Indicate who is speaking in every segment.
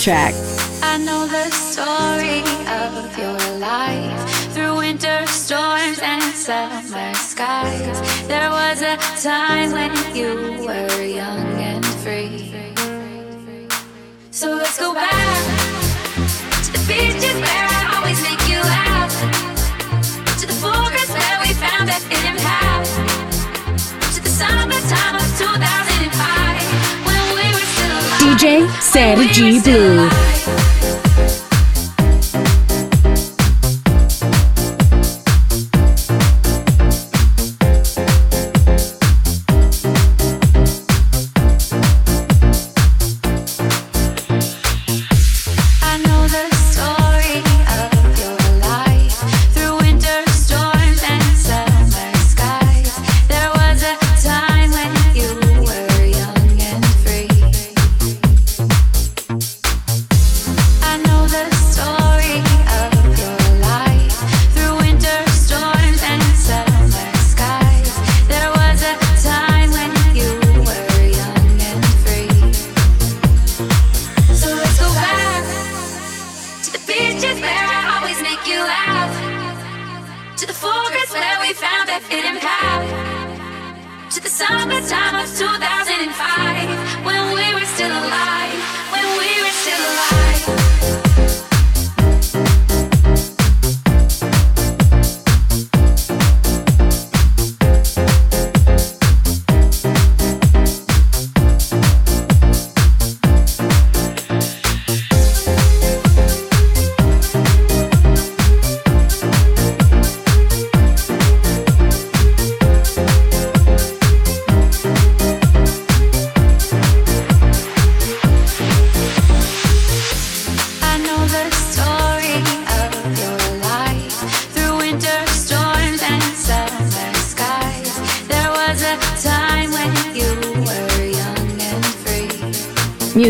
Speaker 1: Track.
Speaker 2: I know the story of your life through winter storms and summer skies. There was a time when you were young and free. So let's go back to the beaches where I always make you laugh, to the forest where we found that hidden path, to the summertime of 2005 when
Speaker 1: Sergi Blue.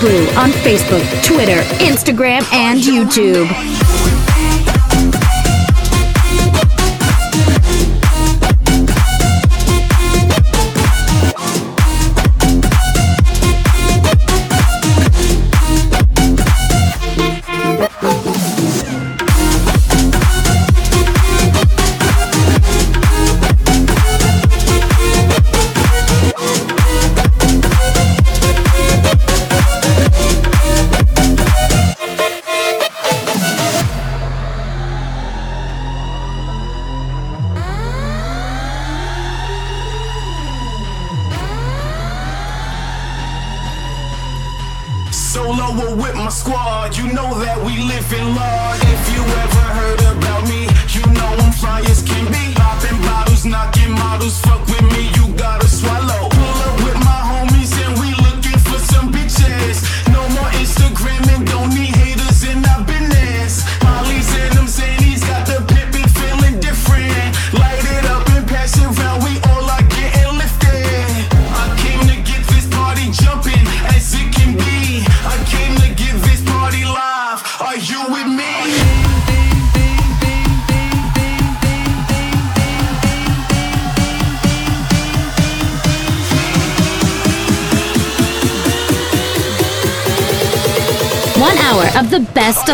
Speaker 3: Blue on Facebook, Twitter, Instagram, and YouTube.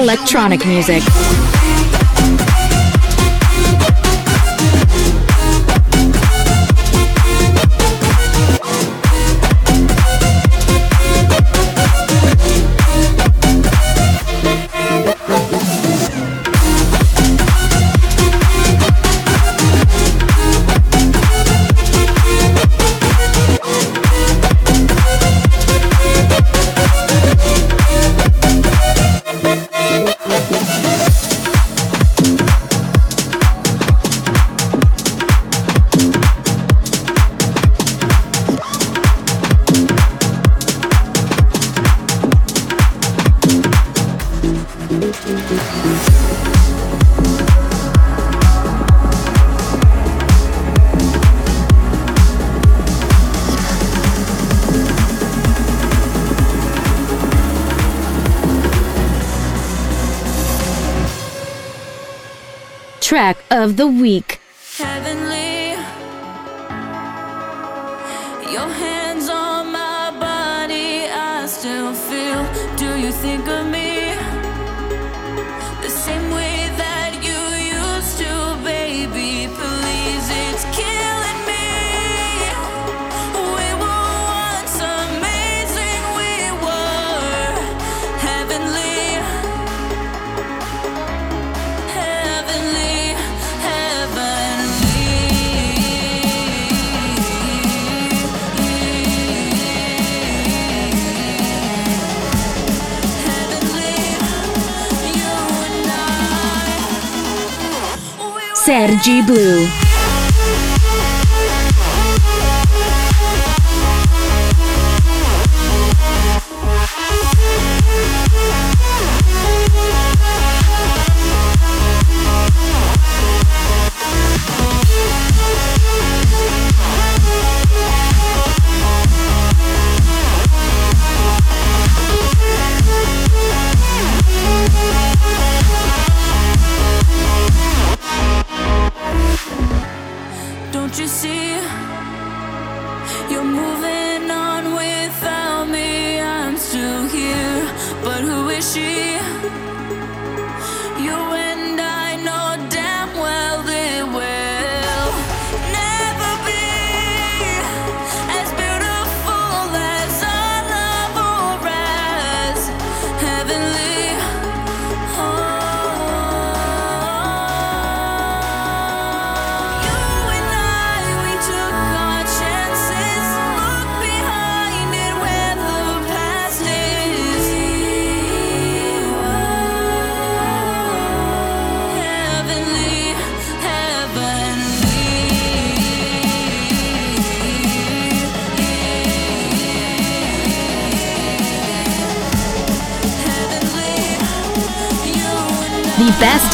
Speaker 3: electronic music. of the Week. Sergi Blue.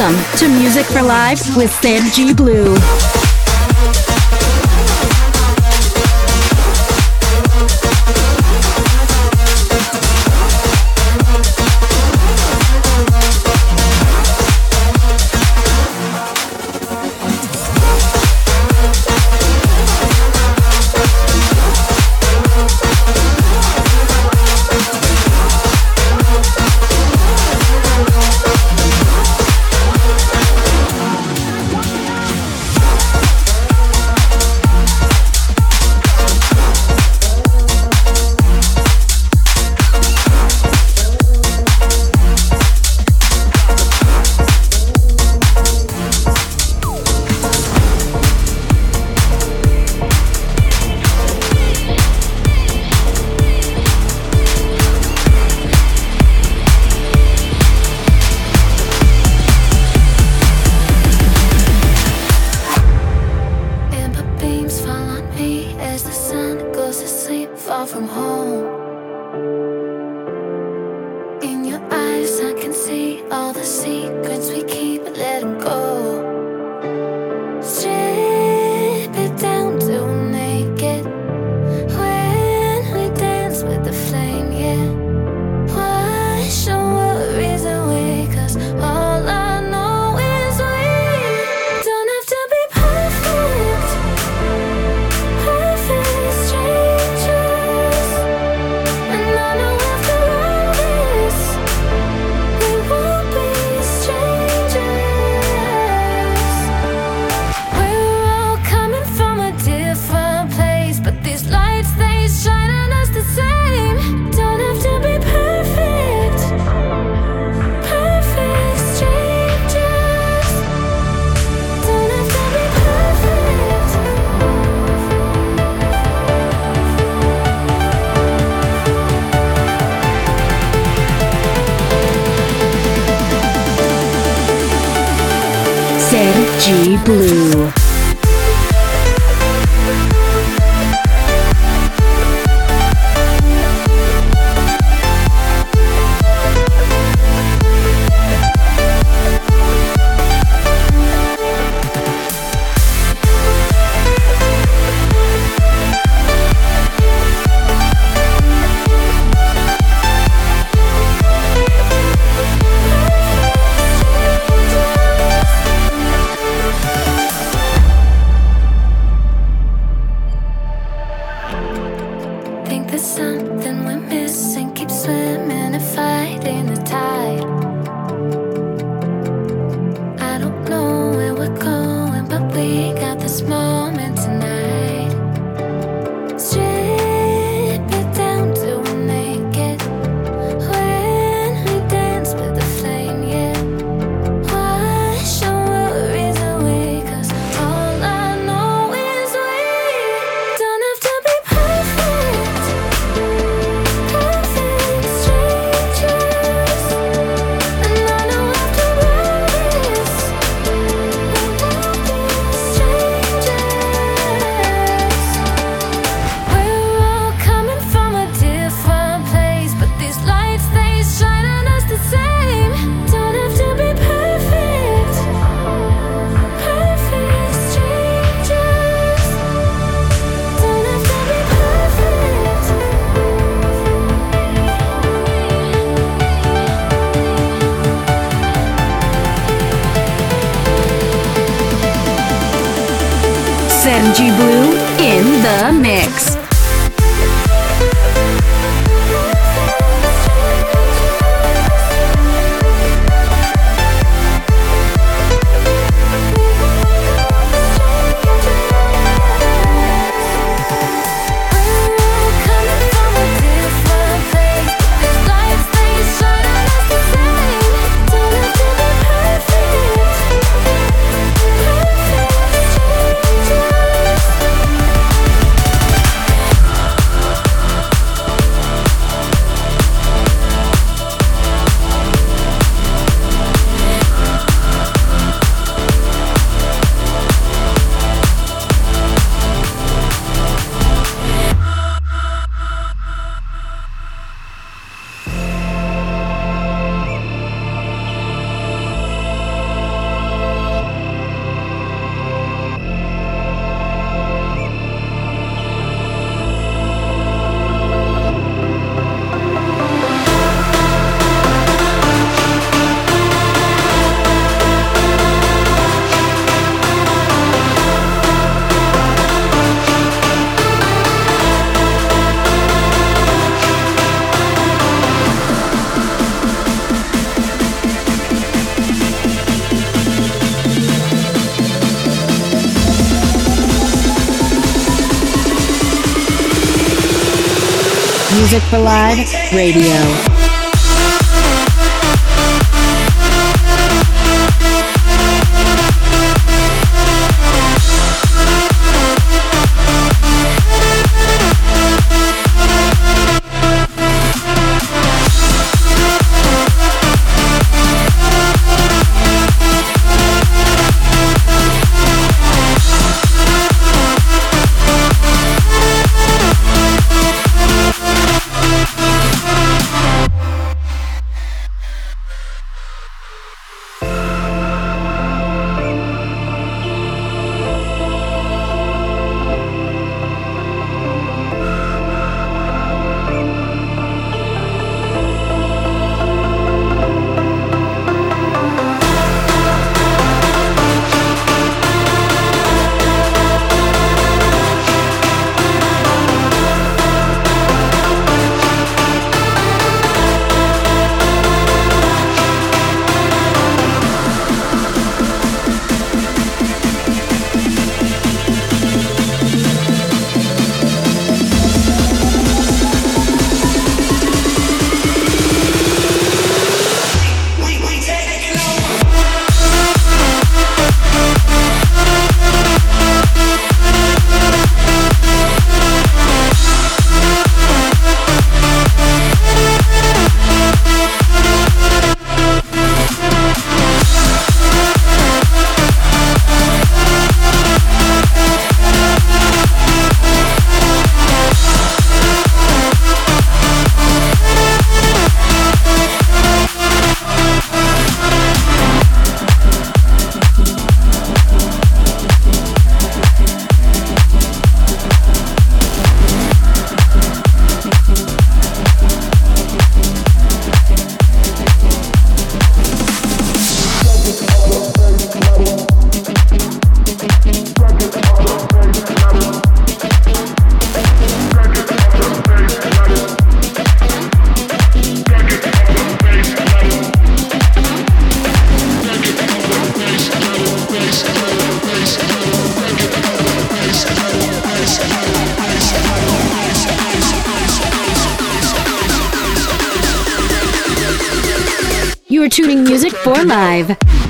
Speaker 2: Welcome to Music for Live with
Speaker 4: Sam
Speaker 2: G. Blue. For Live Radio. You are tuning music for live.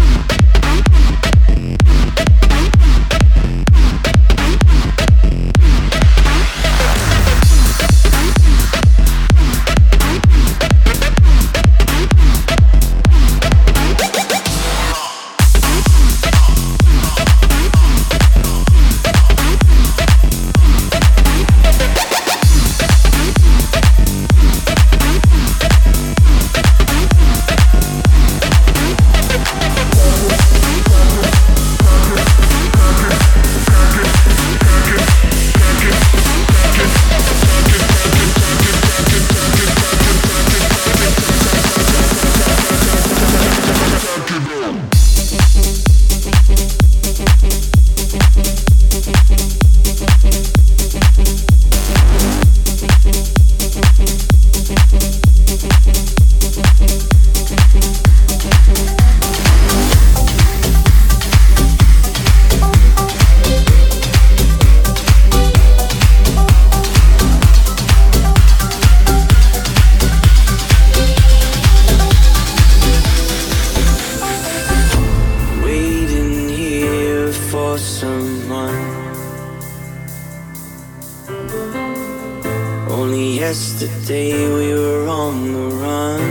Speaker 5: day we were on the run.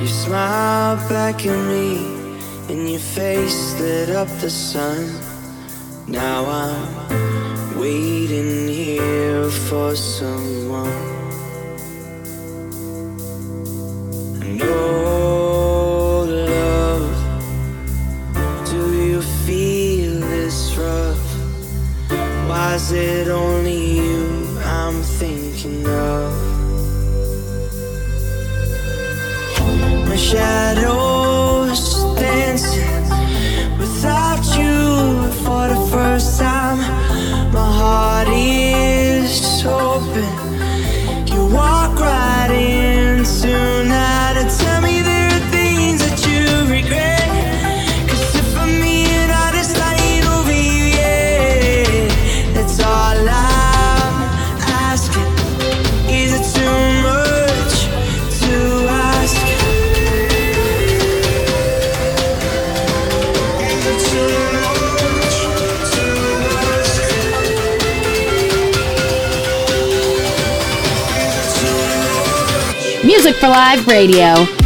Speaker 5: You smiled back at me, and your face lit up the sun. Now I'm waiting here for
Speaker 6: some. Radio.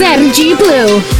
Speaker 6: Sergi Blue.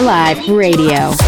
Speaker 2: Live Radio.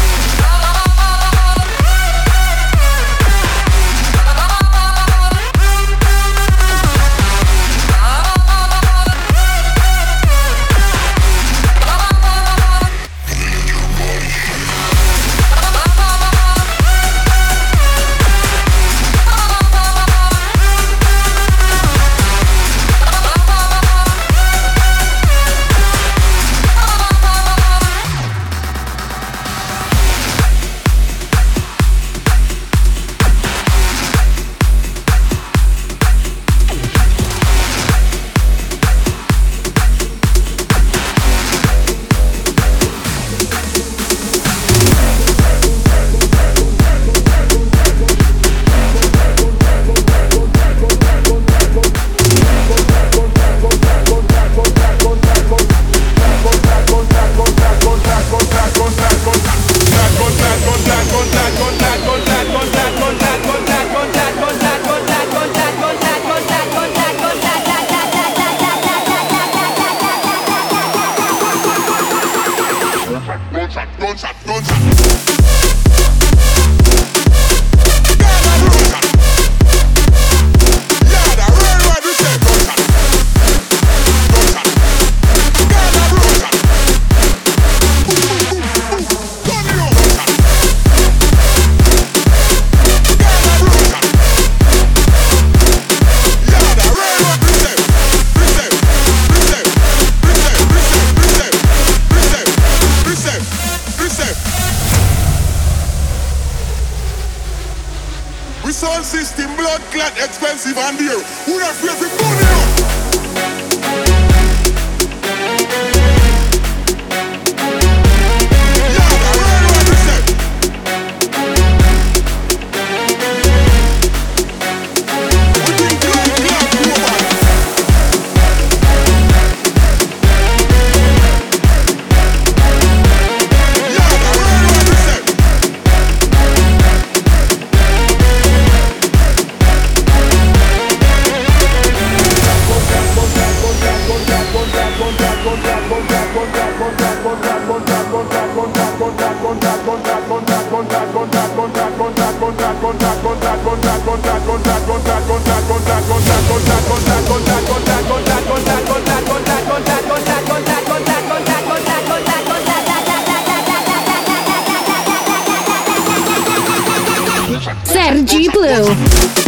Speaker 2: Sergi Blue.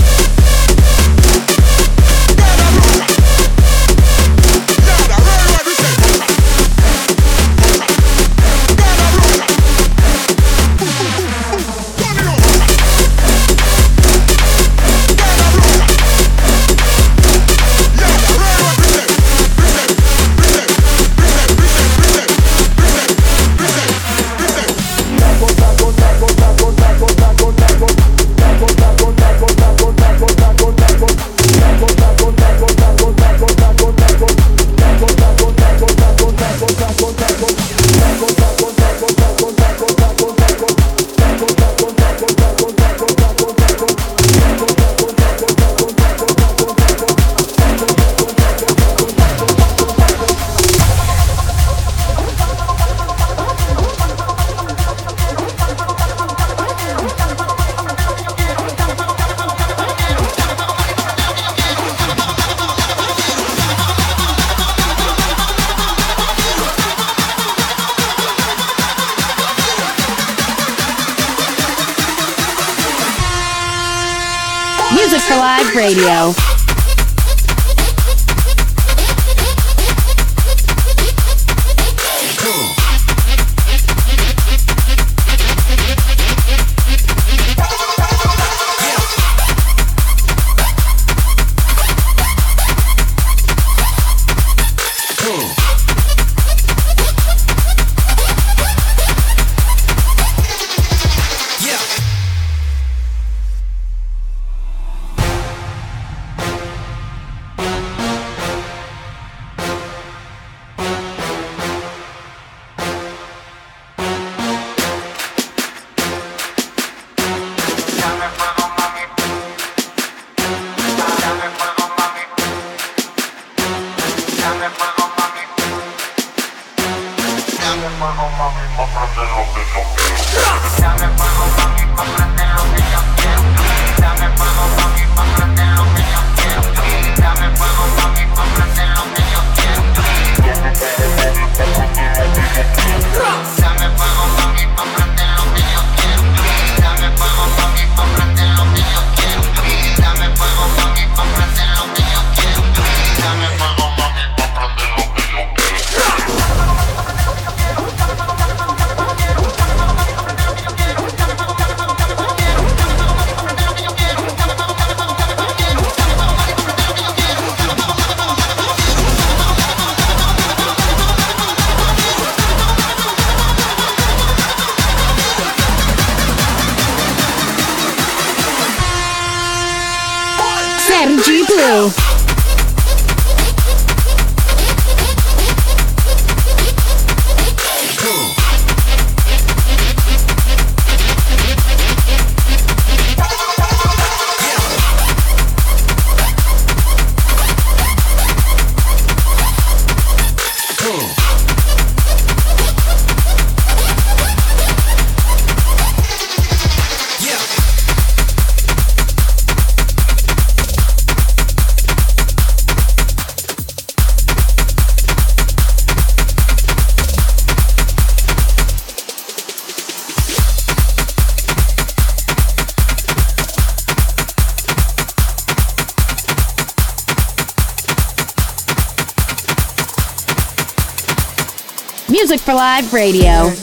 Speaker 6: Live Radio.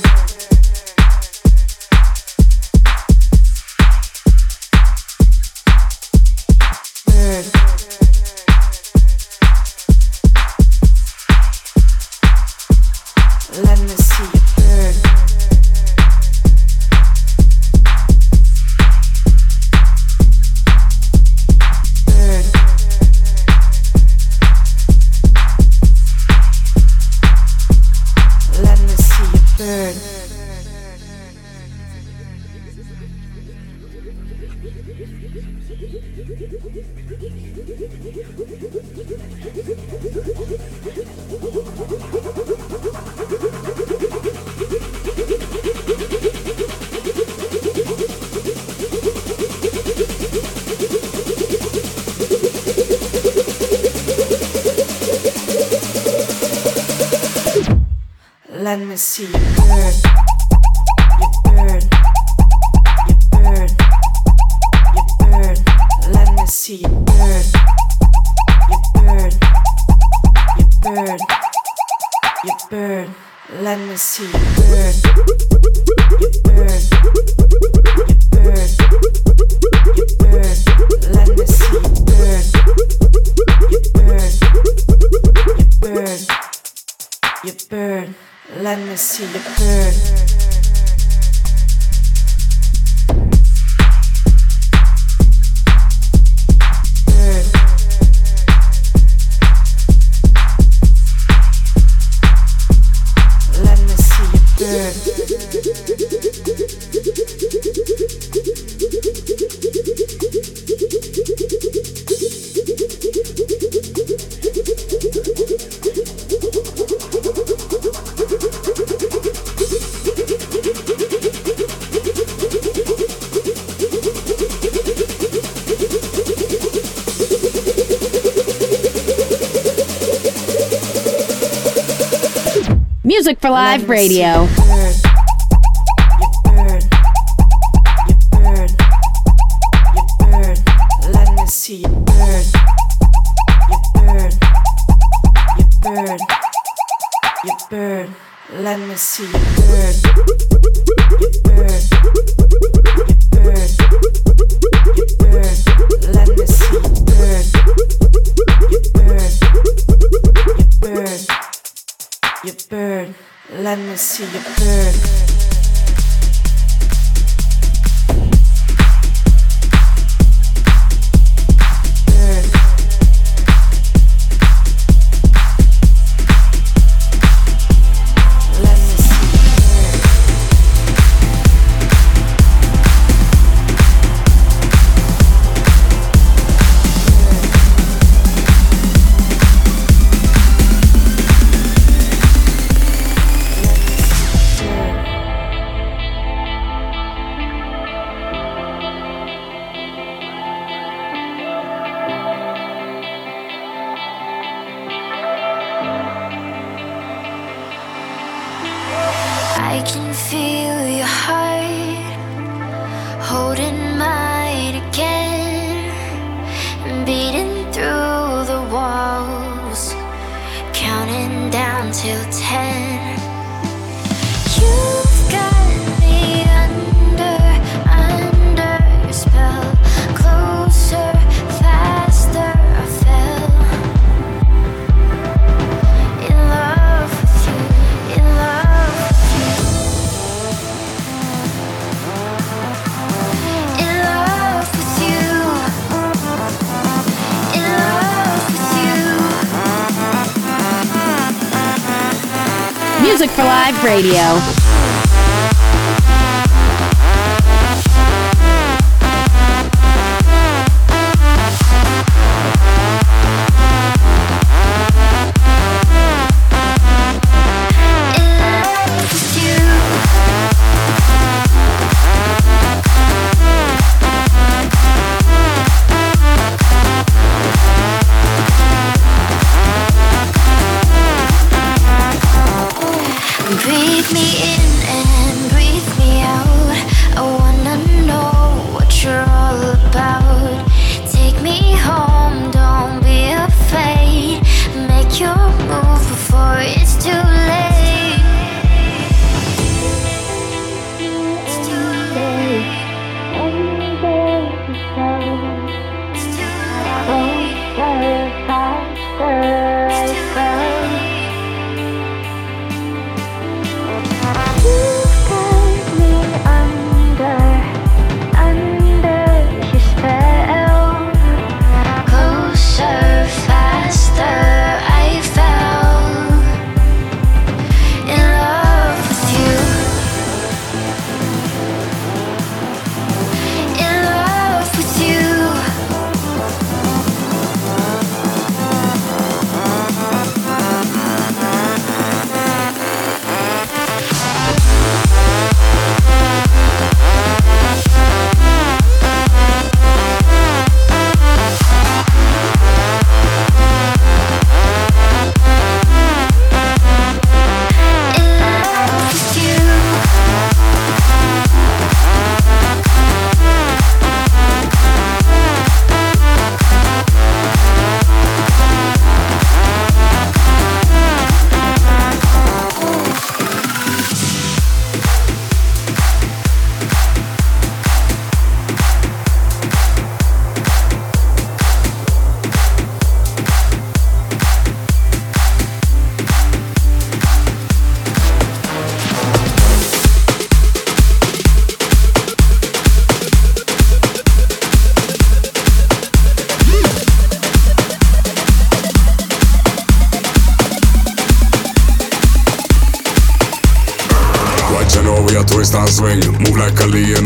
Speaker 6: Live Radio.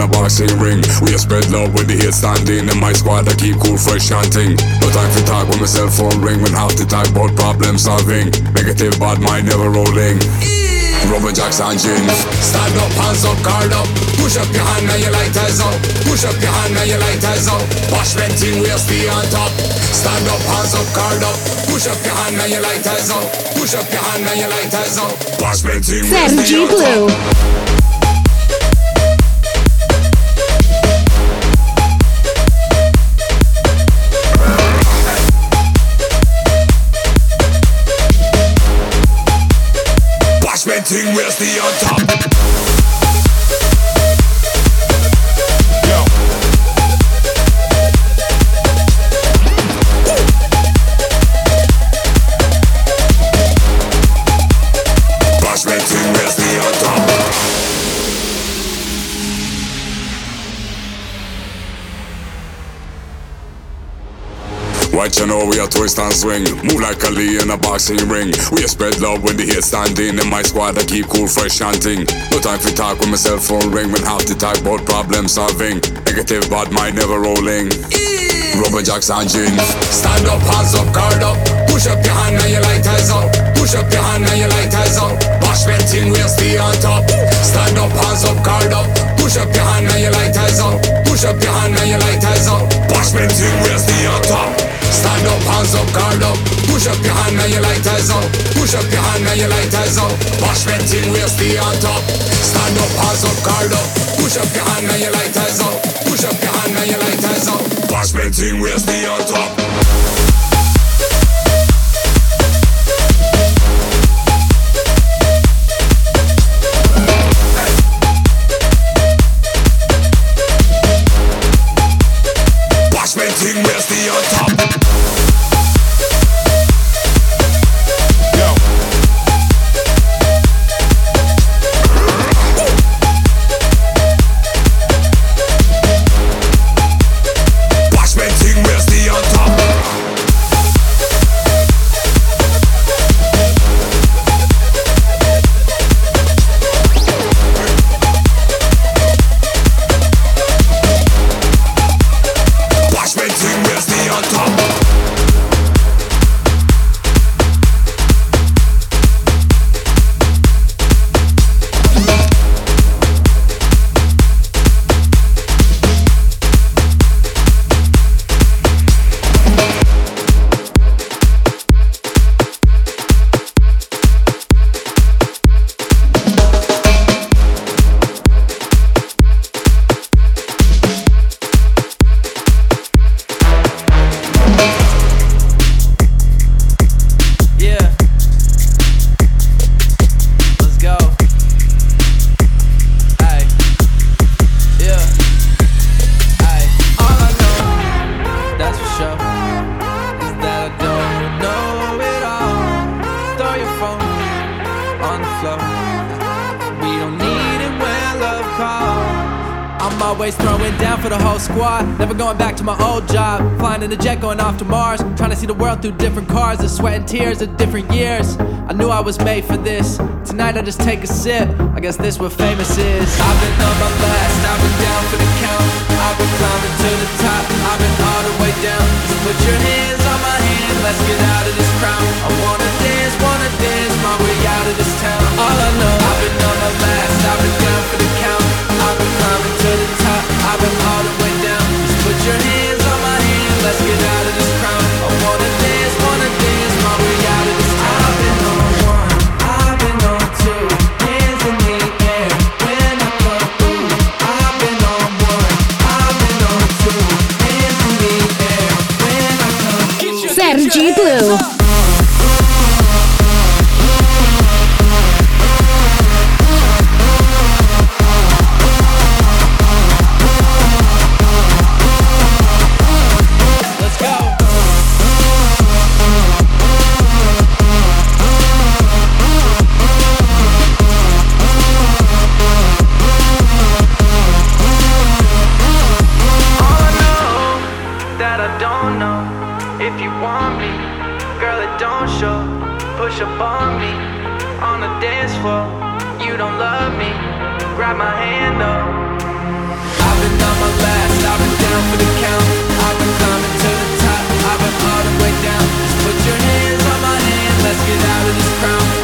Speaker 7: A boxing ring. We a spread love with the hate standing. And my squad I keep cool, fresh and ting. No time for talk when my cell phone ring. When half the talk about problem solving. Negative bad mind never rolling. Rubber jacks and gin. Stand up, hands up, guard up. Push up your hand and your lighters up. Push up your hand and your lighters up. Wash venting, we'll stay on top. Stand up, hands up, guard up. Push up your hand and your lighters up. Push up your hand and your lighters up. Wash venting, we'll stay on top.
Speaker 6: Blue.
Speaker 7: Watchmen ting, we'll stay on top. We a twist and swing. Move like Ali in a boxing ring. We a spread love when the hate standing. In my squad, I keep cool, fresh and ting. No time for talk when my cell phone ring. When half the talk about problem solving. Negative bad mind never rolling. Rubber jacks and gin. Stand up, hands up, guard up. Push up your hand and your lighters up. Push up your hand and your lighters up. Wash venting, we'll stay on top. Stand up, hands up, guard up. Push up your hand and your lighters up. Push up your hand and your lighters up. Wash venting, we'll stay on top. Stand up, hands up, guard up. Push up your hand and your lighters up. Push up your hand and your lighters up. Wash that thing, we'll stay on top. Stand up, hands up, guard up. Push up your hand and your lighters up. Push up your hand and your lighters up. Wash that thing, we'll stay on top.
Speaker 3: In a jet going off to Mars. Trying to see the world through different cars. The sweat and tears of different years. I knew I was made for this. Tonight I just take a sip. I guess this what famous is. I've been on my last. I've been down for the count. I've been climbing to the top. I've been all the way down. So put your hands on my hand. Let's get out of this crowd. I wanna dance, wanna dance my way out of this town. All I know, I've been on my last. I've been know if you want me, girl. It don't show. Push up on me on the dance floor. You don't love me. Grab my hand though. I've been on my last, I've been down for the count. I've been climbing to the top, I've been all the way down. Just put your hands on my hand, let's get out of this crowd.